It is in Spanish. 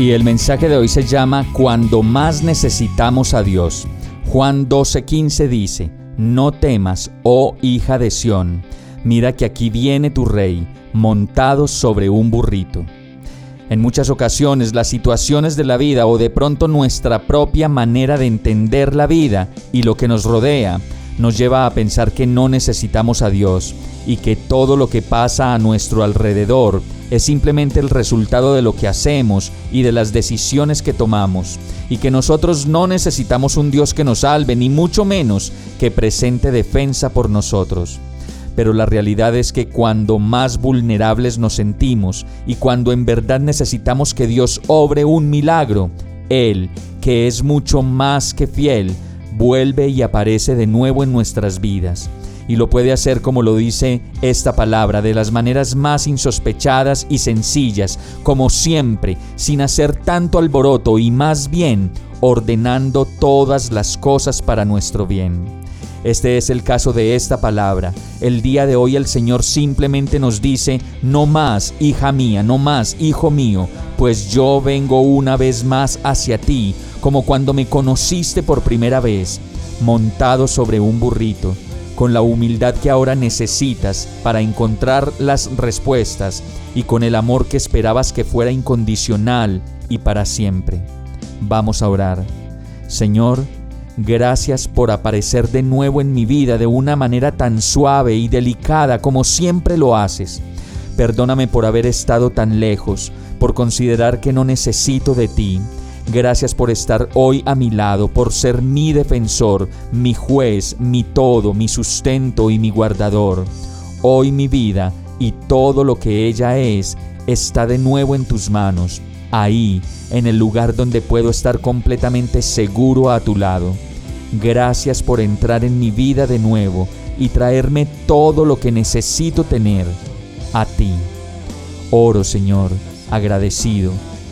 Y el mensaje de hoy se llama Cuando más necesitamos a Dios. Juan 12:15 dice, No temas, oh hija de Sión mira que aquí viene tu rey, montado sobre un burrito. En muchas ocasiones las situaciones de la vida o de pronto nuestra propia manera de entender la vida y lo que nos rodea nos lleva a pensar que no necesitamos a Dios y que todo lo que pasa a nuestro alrededor es simplemente el resultado de lo que hacemos y de las decisiones que tomamos, y que nosotros no necesitamos un Dios que nos salve, ni mucho menos que presente defensa por nosotros pero la realidad es que cuando más vulnerables nos sentimos y cuando en verdad necesitamos que Dios obre un milagro, Él, que es mucho más que fiel, vuelve y aparece de nuevo en nuestras vidas. Y lo puede hacer como lo dice esta palabra, de las maneras más insospechadas y sencillas, como siempre, sin hacer tanto alboroto y más bien ordenando todas las cosas para nuestro bien. Este es el caso de esta palabra. El día de hoy el Señor simplemente nos dice, no más, hija mía, no más, hijo mío, pues yo vengo una vez más hacia ti, como cuando me conociste por primera vez, montado sobre un burrito, con la humildad que ahora necesitas para encontrar las respuestas y con el amor que esperabas que fuera incondicional y para siempre. Vamos a orar. Señor, Gracias por aparecer de nuevo en mi vida de una manera tan suave y delicada como siempre lo haces. Perdóname por haber estado tan lejos, por considerar que no necesito de ti. Gracias por estar hoy a mi lado, por ser mi defensor, mi juez, mi todo, mi sustento y mi guardador. Hoy mi vida y todo lo que ella es está de nuevo en tus manos, ahí, en el lugar donde puedo estar completamente seguro a tu lado. Gracias por entrar en mi vida de nuevo y traerme todo lo que necesito tener a ti. Oro, Señor, agradecido,